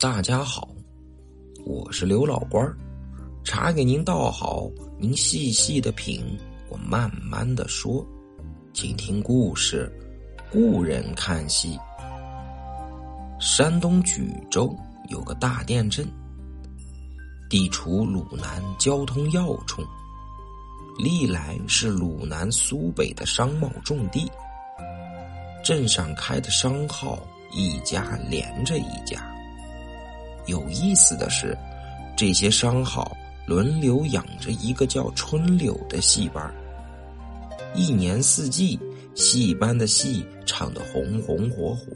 大家好，我是刘老官儿，茶给您倒好，您细细的品，我慢慢的说，请听故事。故人看戏。山东莒州有个大店镇，地处鲁南交通要冲，历来是鲁南苏北的商贸重地。镇上开的商号一家连着一家。有意思的是，这些商号轮流养着一个叫春柳的戏班一年四季，戏班的戏唱得红红火火。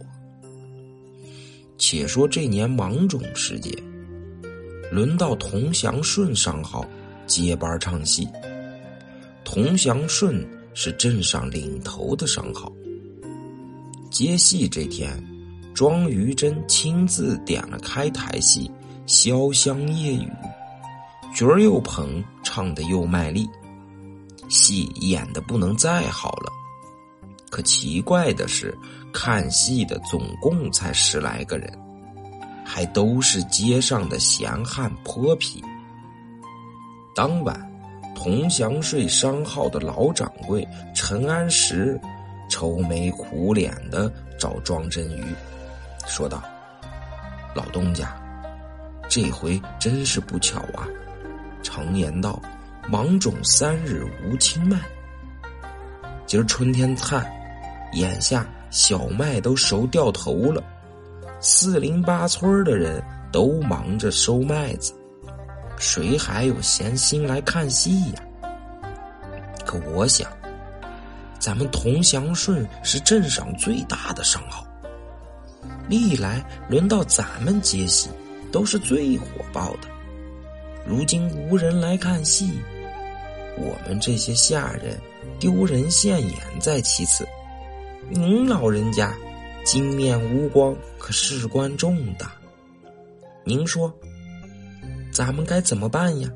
且说这年芒种时节，轮到童祥顺商号接班唱戏。童祥顺是镇上领头的商号。接戏这天，庄于真亲自点了开台戏《潇湘夜雨》，角儿又捧，唱得又卖力，戏演的不能再好了。可奇怪的是，看戏的总共才十来个人，还都是街上的闲汉泼皮。当晚，同祥税商号的老掌柜陈安石。愁眉苦脸的找庄真鱼，说道：“老东家，这回真是不巧啊！常言道，芒种三日无青麦。今儿春天灿，眼下小麦都熟掉头了，四邻八村的人都忙着收麦子，谁还有闲心来看戏呀？可我想。”咱们同祥顺是镇上最大的商号，历来轮到咱们接戏，都是最火爆的。如今无人来看戏，我们这些下人丢人现眼在其次。您老人家金面无光，可事关重大。您说，咱们该怎么办呀？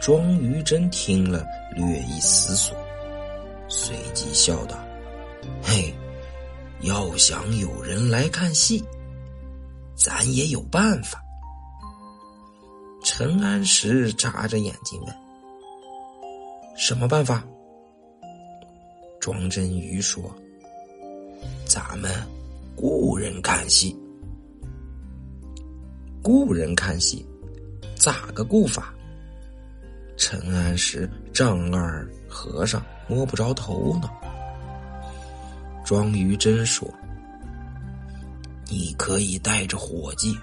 庄于真听了，略一思索，随即笑道：“嘿，要想有人来看戏，咱也有办法。”陈安石眨着眼睛问：“什么办法？”庄真瑜说：“咱们雇人看戏。雇人看戏，咋个雇法？”陈安石丈二和尚摸不着头脑。庄于真说：“你可以带着伙计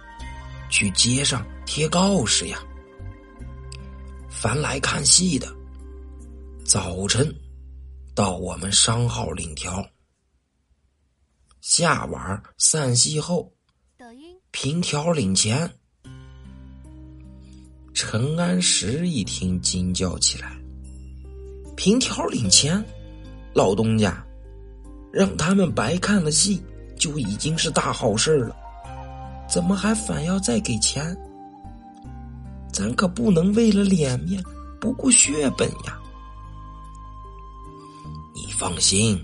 去街上贴告示呀。凡来看戏的，早晨到我们商号领条，下晚散戏后凭条领钱。”陈安石一听，惊叫起来：“凭条领钱，老东家，让他们白看了戏就已经是大好事了，怎么还反要再给钱？咱可不能为了脸面不顾血本呀！”你放心，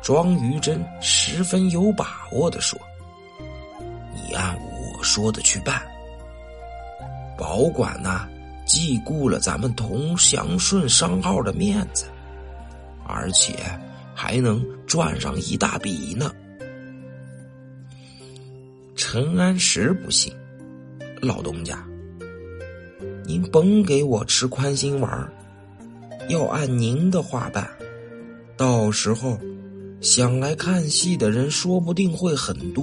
庄于真十分有把握的说：“你按我说的去办。”保管呐，既顾了咱们同祥顺商号的面子，而且还能赚上一大笔呢。陈安石不信，老东家，您甭给我吃宽心丸儿要按您的话办，到时候想来看戏的人说不定会很多，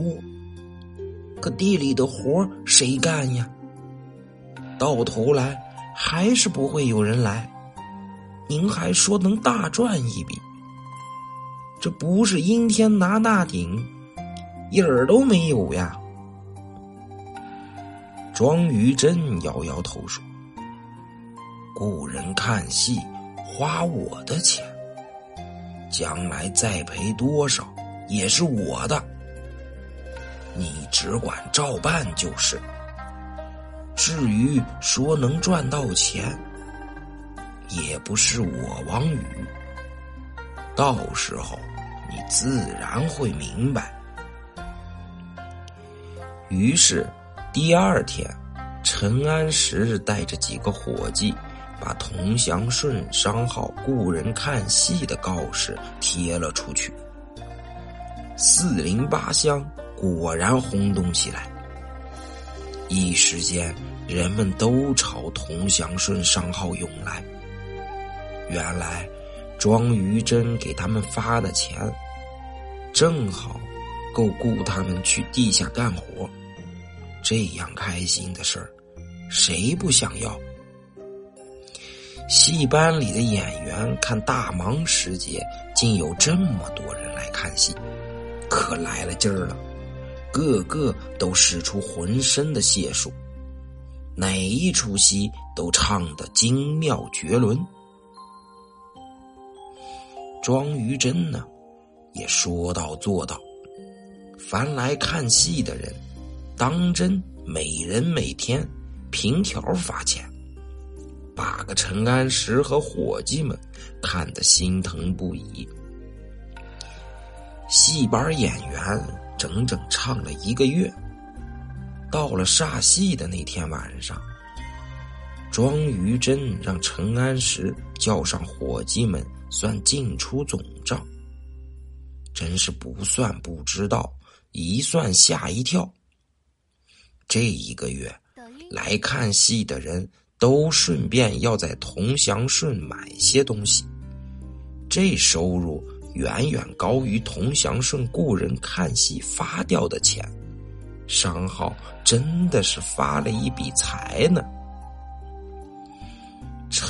可地里的活谁干呀？到头来还是不会有人来，您还说能大赚一笔，这不是阴天拿大顶，影儿都没有呀！庄于真摇摇头说：“雇人看戏花我的钱，将来再赔多少也是我的，你只管照办就是。”至于说能赚到钱，也不是我王宇。到时候你自然会明白。于是第二天，陈安石带着几个伙计，把童祥顺商号雇人看戏的告示贴了出去。四邻八乡果然轰动起来，一时间人们都朝童祥顺商号涌来。原来，庄于真给他们发的钱，正好够雇他们去地下干活。这样开心的事儿，谁不想要？戏班里的演员看大忙时节，竟有这么多人来看戏，可来了劲儿了，个个都使出浑身的解数，哪一出戏都唱得精妙绝伦。庄于真呢，也说到做到，凡来看戏的人。当真每人每天凭条发钱，把个陈安石和伙计们看得心疼不已。戏班演员整整唱了一个月，到了煞戏的那天晚上，庄于真让陈安石叫上伙计们算进出总账，真是不算不知道，一算吓一跳。这一个月来看戏的人都顺便要在同祥顺买些东西，这收入远远高于同祥顺雇人看戏发掉的钱，商号真的是发了一笔财呢。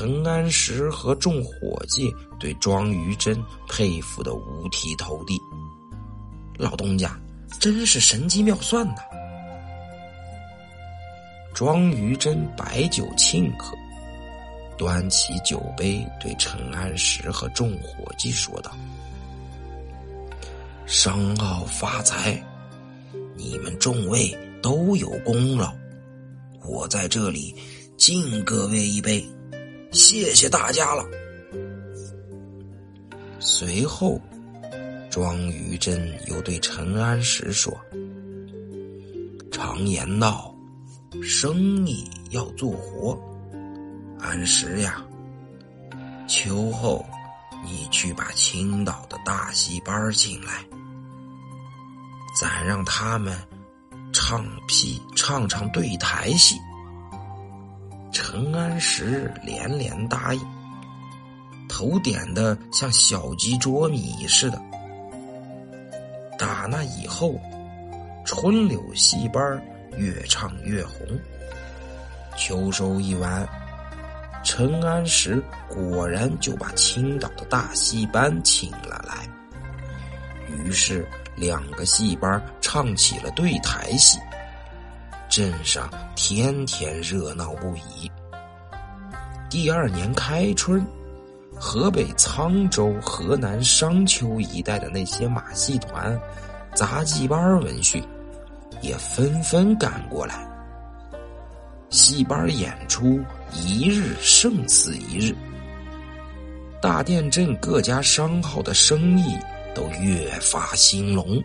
陈安石和众伙计对庄于真佩服的五体投地，老东家真是神机妙算呐！庄于真摆酒庆贺，端起酒杯对陈安石和众伙计说道：“商号发财，你们众位都有功劳，我在这里敬各位一杯，谢谢大家了。”随后，庄于真又对陈安石说：“常言道。”生意要做活，安石呀，秋后你去把青岛的大戏班请来，咱让他们唱戏唱唱对台戏。陈安石连连答应，头点的像小鸡啄米似的。打那以后，春柳戏班。越唱越红。秋收一完，陈安石果然就把青岛的大戏班请了来。于是，两个戏班唱起了对台戏，镇上天天热闹不已。第二年开春，河北沧州、河南商丘一带的那些马戏团、杂技班闻讯。也纷纷赶过来，戏班演出一日胜似一日，大店镇各家商号的生意都越发兴隆。